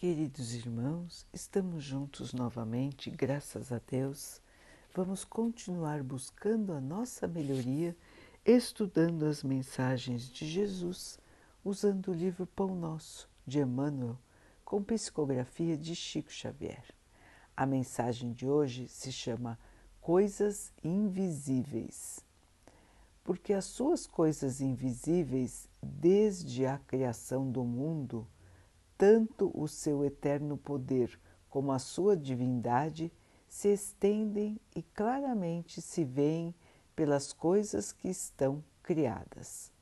Queridos irmãos, estamos juntos novamente, graças a Deus. Vamos continuar buscando a nossa melhoria, estudando as mensagens de Jesus, usando o livro Pão Nosso, de Emmanuel, com psicografia de Chico Xavier. A mensagem de hoje se chama Coisas Invisíveis. Porque as suas coisas invisíveis, desde a criação do mundo, tanto o seu eterno poder como a sua divindade se estendem e claramente se veem pelas coisas que estão criadas.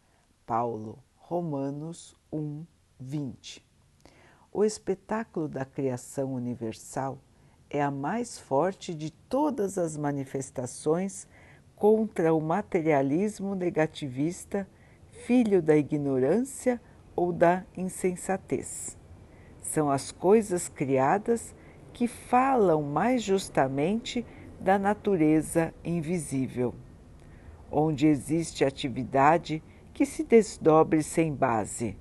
Paulo, Romanos 1, 20. O espetáculo da criação universal é a mais forte de todas as manifestações contra o materialismo negativista, filho da ignorância ou da insensatez são as coisas criadas que falam mais justamente da natureza invisível, onde existe atividade que se desdobre sem base.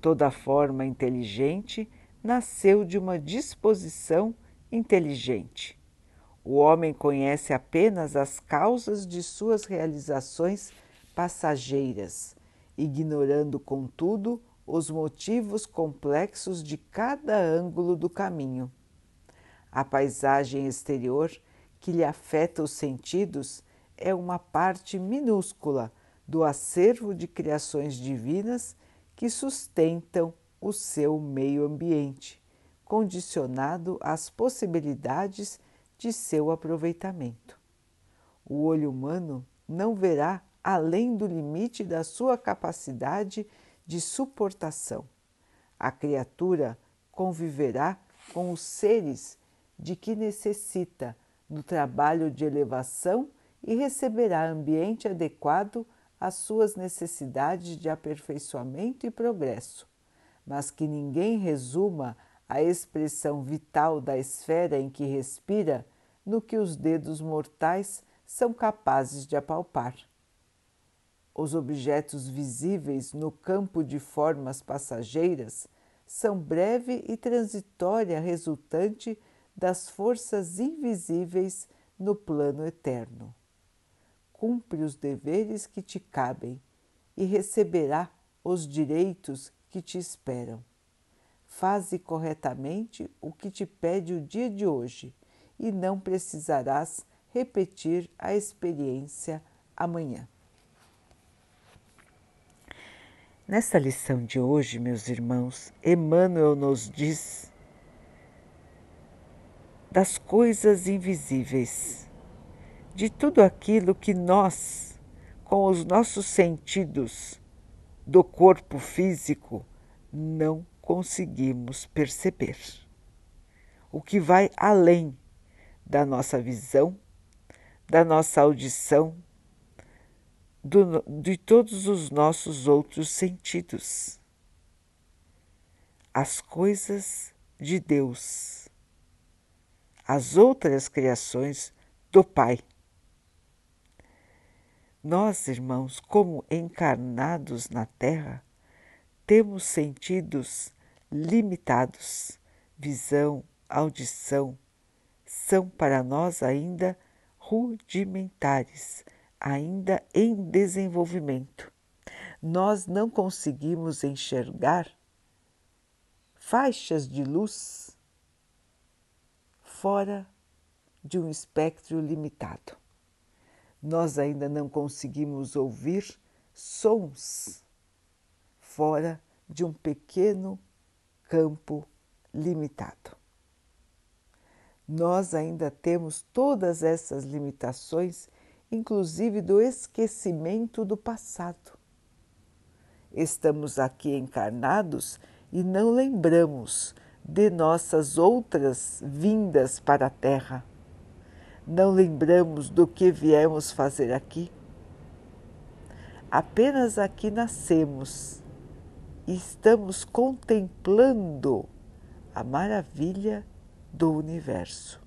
Toda forma inteligente nasceu de uma disposição inteligente. O homem conhece apenas as causas de suas realizações passageiras, ignorando, contudo, os motivos complexos de cada ângulo do caminho. A paisagem exterior que lhe afeta os sentidos é uma parte minúscula do acervo de criações divinas que sustentam o seu meio ambiente, condicionado às possibilidades de seu aproveitamento. O olho humano não verá além do limite da sua capacidade de suportação. A criatura conviverá com os seres de que necessita no trabalho de elevação e receberá ambiente adequado às suas necessidades de aperfeiçoamento e progresso, mas que ninguém resuma a expressão vital da esfera em que respira no que os dedos mortais são capazes de apalpar os objetos visíveis no campo de formas passageiras são breve e transitória resultante das forças invisíveis no plano eterno. Cumpre os deveres que te cabem e receberá os direitos que te esperam. Faze corretamente o que te pede o dia de hoje e não precisarás repetir a experiência amanhã. Nesta lição de hoje, meus irmãos, Emmanuel nos diz das coisas invisíveis, de tudo aquilo que nós, com os nossos sentidos do corpo físico, não conseguimos perceber. O que vai além da nossa visão, da nossa audição, do, de todos os nossos outros sentidos. As coisas de Deus, as outras criações do Pai. Nós, irmãos, como encarnados na Terra, temos sentidos limitados, visão, audição, são para nós ainda rudimentares ainda em desenvolvimento. Nós não conseguimos enxergar faixas de luz fora de um espectro limitado. Nós ainda não conseguimos ouvir sons fora de um pequeno campo limitado. Nós ainda temos todas essas limitações inclusive do esquecimento do passado. Estamos aqui encarnados e não lembramos de nossas outras vindas para a Terra. Não lembramos do que viemos fazer aqui. Apenas aqui nascemos e estamos contemplando a maravilha do universo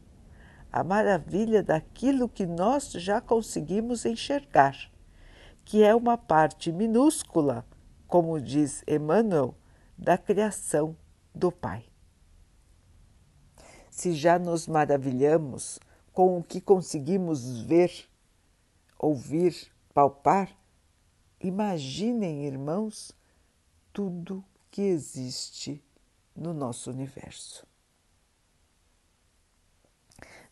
a maravilha daquilo que nós já conseguimos enxergar, que é uma parte minúscula, como diz Emmanuel, da criação do Pai. Se já nos maravilhamos com o que conseguimos ver, ouvir, palpar, imaginem, irmãos, tudo que existe no nosso universo.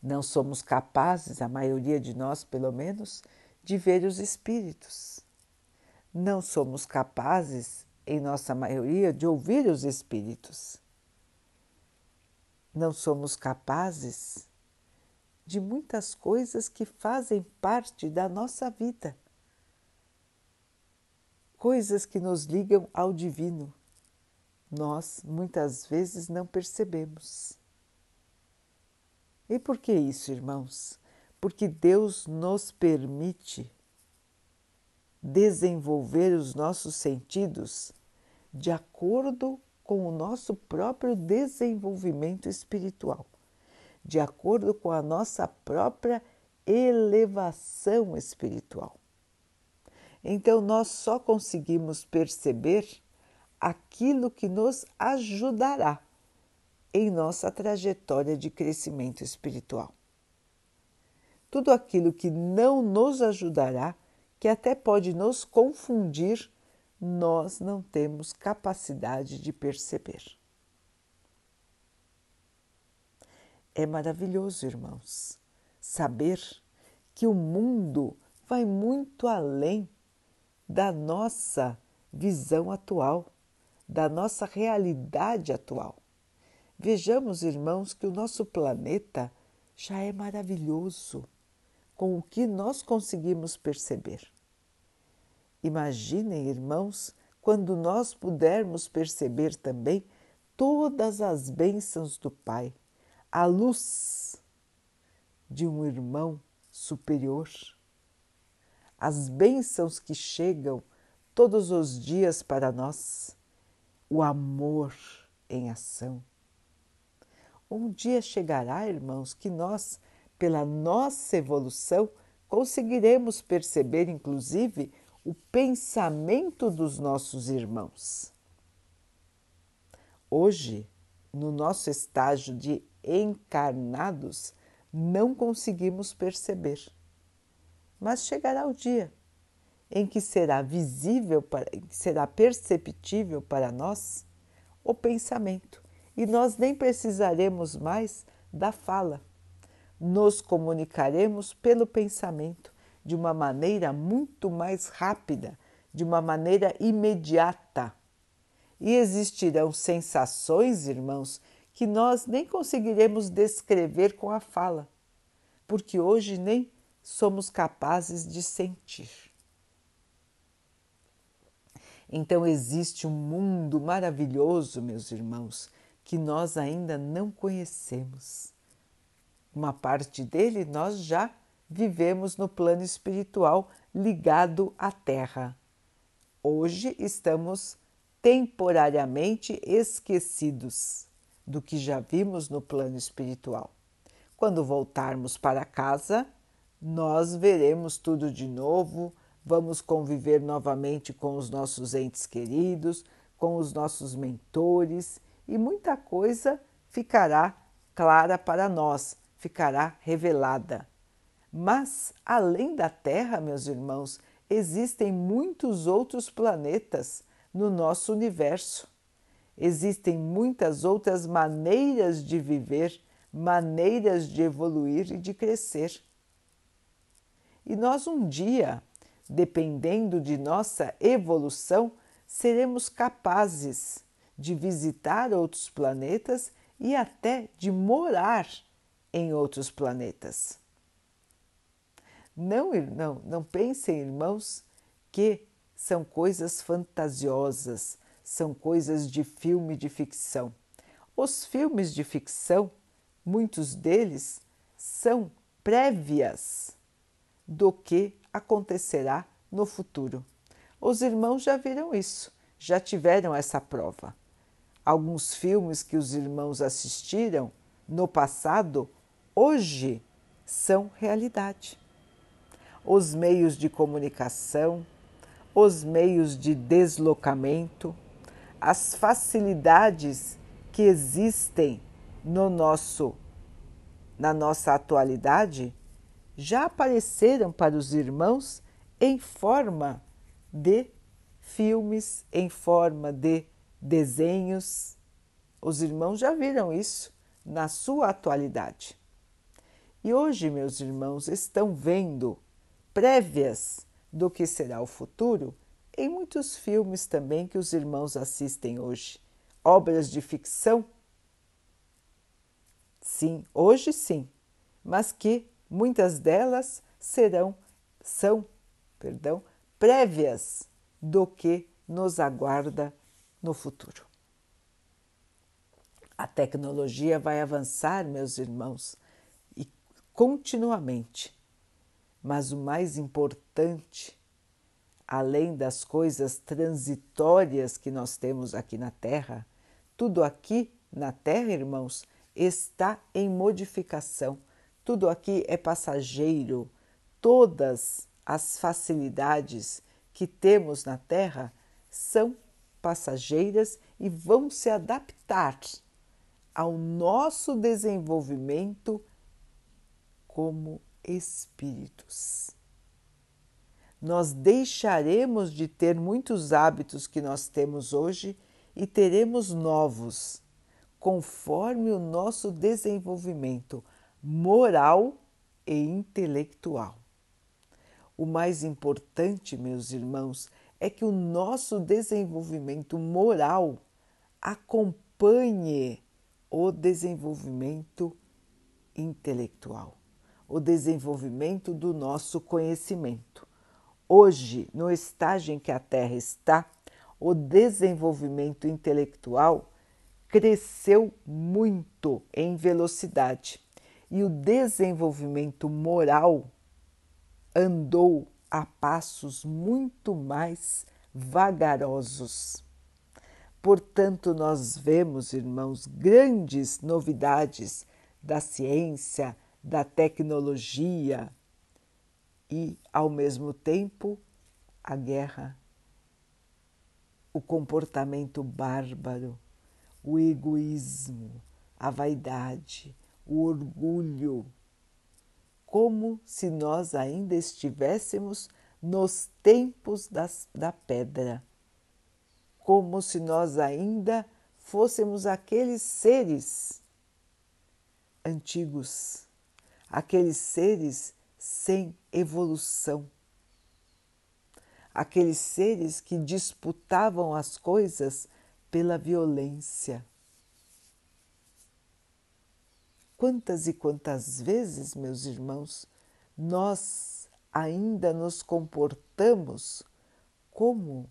Não somos capazes, a maioria de nós pelo menos, de ver os espíritos. Não somos capazes, em nossa maioria, de ouvir os espíritos. Não somos capazes de muitas coisas que fazem parte da nossa vida. Coisas que nos ligam ao divino. Nós muitas vezes não percebemos. E por que isso, irmãos? Porque Deus nos permite desenvolver os nossos sentidos de acordo com o nosso próprio desenvolvimento espiritual, de acordo com a nossa própria elevação espiritual. Então, nós só conseguimos perceber aquilo que nos ajudará em nossa trajetória de crescimento espiritual. Tudo aquilo que não nos ajudará, que até pode nos confundir, nós não temos capacidade de perceber. É maravilhoso, irmãos, saber que o mundo vai muito além da nossa visão atual, da nossa realidade atual. Vejamos, irmãos, que o nosso planeta já é maravilhoso com o que nós conseguimos perceber. Imaginem, irmãos, quando nós pudermos perceber também todas as bênçãos do Pai, a luz de um irmão superior, as bênçãos que chegam todos os dias para nós, o amor em ação um dia chegará, irmãos, que nós, pela nossa evolução, conseguiremos perceber, inclusive, o pensamento dos nossos irmãos. Hoje, no nosso estágio de encarnados, não conseguimos perceber. Mas chegará o dia em que será visível, para, será perceptível para nós o pensamento e nós nem precisaremos mais da fala. Nos comunicaremos pelo pensamento de uma maneira muito mais rápida, de uma maneira imediata. E existirão sensações, irmãos, que nós nem conseguiremos descrever com a fala, porque hoje nem somos capazes de sentir. Então existe um mundo maravilhoso, meus irmãos, que nós ainda não conhecemos. Uma parte dele nós já vivemos no plano espiritual ligado à Terra. Hoje estamos temporariamente esquecidos do que já vimos no plano espiritual. Quando voltarmos para casa, nós veremos tudo de novo, vamos conviver novamente com os nossos entes queridos, com os nossos mentores e muita coisa ficará clara para nós, ficará revelada. Mas, além da Terra, meus irmãos, existem muitos outros planetas no nosso universo. Existem muitas outras maneiras de viver, maneiras de evoluir e de crescer. E nós um dia, dependendo de nossa evolução, seremos capazes de visitar outros planetas e até de morar em outros planetas. Não, não, não pensem, irmãos, que são coisas fantasiosas, são coisas de filme de ficção. Os filmes de ficção, muitos deles, são prévias do que acontecerá no futuro. Os irmãos já viram isso, já tiveram essa prova. Alguns filmes que os irmãos assistiram no passado, hoje são realidade. Os meios de comunicação, os meios de deslocamento, as facilidades que existem no nosso na nossa atualidade já apareceram para os irmãos em forma de filmes, em forma de desenhos. Os irmãos já viram isso na sua atualidade. E hoje, meus irmãos, estão vendo prévias do que será o futuro em muitos filmes também que os irmãos assistem hoje. Obras de ficção Sim, hoje sim, mas que muitas delas serão, são, perdão, prévias do que nos aguarda no futuro. A tecnologia vai avançar, meus irmãos, e continuamente. Mas o mais importante, além das coisas transitórias que nós temos aqui na Terra, tudo aqui na Terra, irmãos, está em modificação. Tudo aqui é passageiro. Todas as facilidades que temos na Terra são passageiras e vão se adaptar ao nosso desenvolvimento como espíritos. Nós deixaremos de ter muitos hábitos que nós temos hoje e teremos novos conforme o nosso desenvolvimento moral e intelectual. O mais importante, meus irmãos, é que o nosso desenvolvimento moral acompanhe o desenvolvimento intelectual, o desenvolvimento do nosso conhecimento. Hoje, no estágio em que a Terra está, o desenvolvimento intelectual cresceu muito em velocidade e o desenvolvimento moral andou a passos muito mais vagarosos. Portanto, nós vemos, irmãos, grandes novidades da ciência, da tecnologia e, ao mesmo tempo, a guerra, o comportamento bárbaro o egoísmo, a vaidade, o orgulho, como se nós ainda estivéssemos nos tempos das, da pedra, como se nós ainda fôssemos aqueles seres antigos, aqueles seres sem evolução, aqueles seres que disputavam as coisas pela violência. Quantas e quantas vezes, meus irmãos, nós ainda nos comportamos como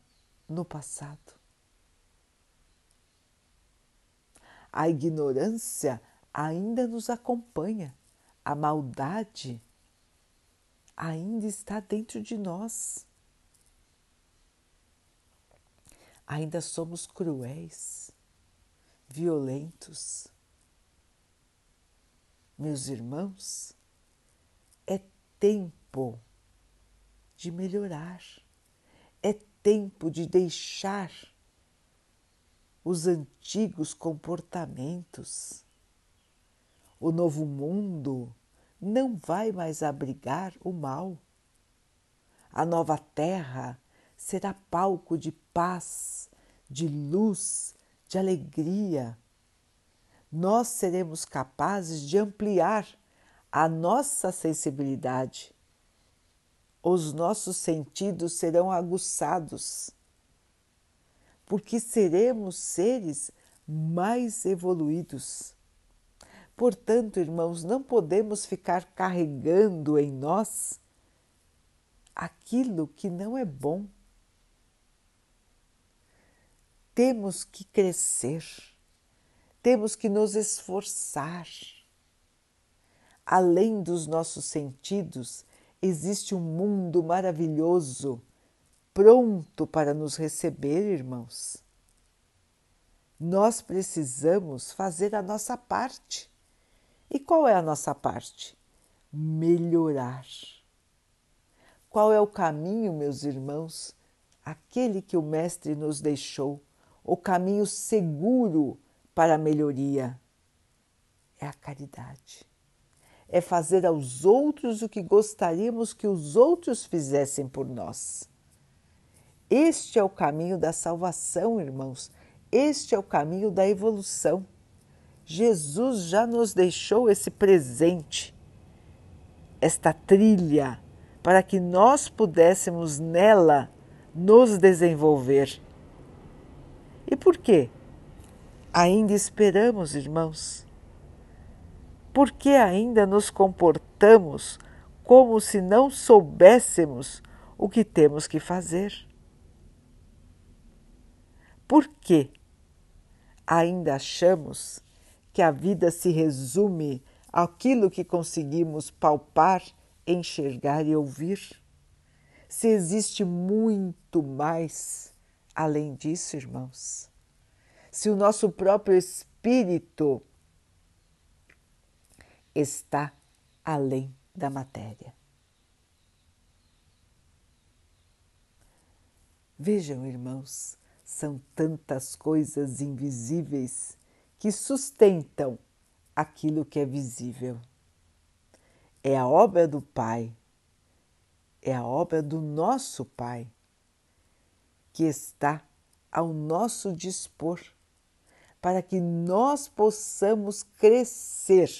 no passado? A ignorância ainda nos acompanha, a maldade ainda está dentro de nós. ainda somos cruéis, violentos. Meus irmãos, é tempo de melhorar, é tempo de deixar os antigos comportamentos. O novo mundo não vai mais abrigar o mal. A nova terra será palco de paz, de luz, de alegria. Nós seremos capazes de ampliar a nossa sensibilidade. Os nossos sentidos serão aguçados, porque seremos seres mais evoluídos. Portanto, irmãos, não podemos ficar carregando em nós aquilo que não é bom temos que crescer, temos que nos esforçar. Além dos nossos sentidos, existe um mundo maravilhoso pronto para nos receber, irmãos. Nós precisamos fazer a nossa parte. E qual é a nossa parte? Melhorar. Qual é o caminho, meus irmãos? Aquele que o Mestre nos deixou o caminho seguro para a melhoria é a caridade. É fazer aos outros o que gostaríamos que os outros fizessem por nós. Este é o caminho da salvação, irmãos. Este é o caminho da evolução. Jesus já nos deixou esse presente, esta trilha, para que nós pudéssemos nela nos desenvolver. E por quê? Ainda esperamos, irmãos. Por que ainda nos comportamos como se não soubéssemos o que temos que fazer? Por que ainda achamos que a vida se resume àquilo que conseguimos palpar, enxergar e ouvir? Se existe muito mais além disso, irmãos. Se o nosso próprio espírito está além da matéria. Vejam, irmãos, são tantas coisas invisíveis que sustentam aquilo que é visível. É a obra do Pai, é a obra do nosso Pai, que está ao nosso dispor, para que nós possamos crescer.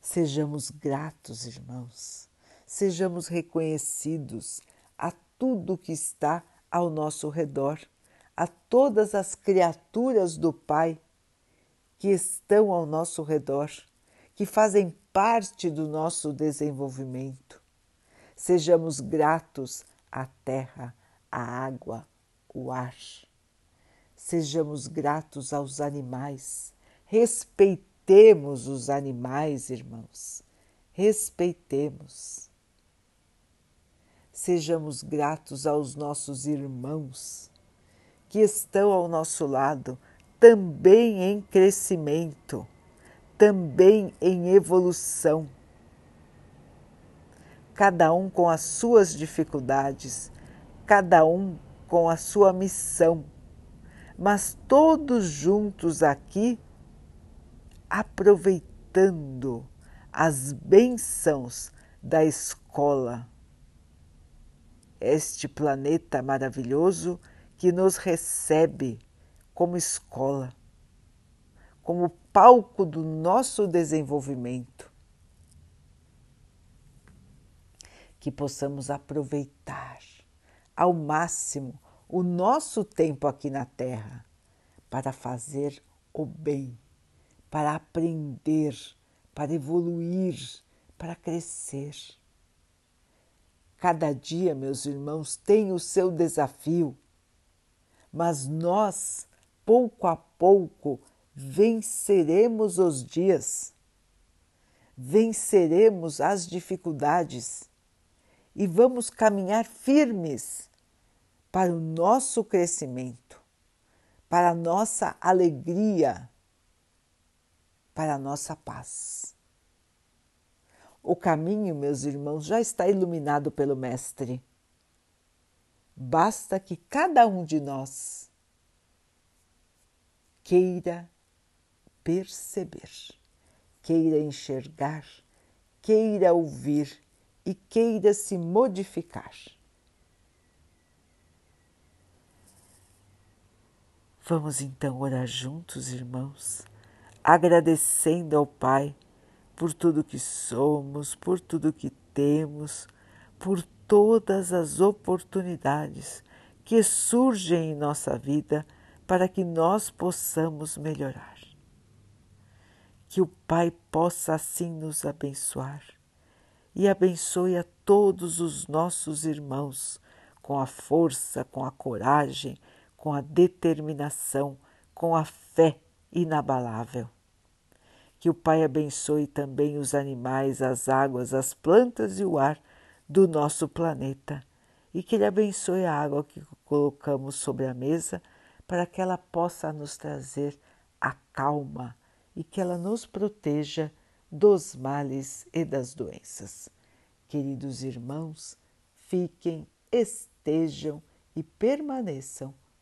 Sejamos gratos, irmãos, sejamos reconhecidos a tudo que está ao nosso redor a todas as criaturas do Pai que estão ao nosso redor, que fazem parte do nosso desenvolvimento. Sejamos gratos à terra, à água, o ar. Sejamos gratos aos animais. Respeitemos os animais, irmãos. Respeitemos. Sejamos gratos aos nossos irmãos que estão ao nosso lado, também em crescimento, também em evolução. Cada um com as suas dificuldades, cada um com a sua missão, mas todos juntos aqui aproveitando as bênçãos da escola. Este planeta maravilhoso que nos recebe como escola, como palco do nosso desenvolvimento. Que possamos aproveitar ao máximo o nosso tempo aqui na Terra para fazer o bem, para aprender, para evoluir, para crescer. Cada dia, meus irmãos, tem o seu desafio mas nós, pouco a pouco, venceremos os dias, venceremos as dificuldades e vamos caminhar firmes para o nosso crescimento, para a nossa alegria, para a nossa paz. O caminho, meus irmãos, já está iluminado pelo Mestre. Basta que cada um de nós queira perceber, queira enxergar, queira ouvir e queira se modificar. Vamos então orar juntos, irmãos, agradecendo ao Pai por tudo que somos, por tudo que temos, por todas as oportunidades que surgem em nossa vida para que nós possamos melhorar. Que o Pai possa assim nos abençoar e abençoe a todos os nossos irmãos com a força, com a coragem, com a determinação, com a fé inabalável. Que o Pai abençoe também os animais, as águas, as plantas e o ar do nosso planeta e que Ele abençoe a água que colocamos sobre a mesa para que ela possa nos trazer a calma e que ela nos proteja dos males e das doenças. Queridos irmãos, fiquem, estejam e permaneçam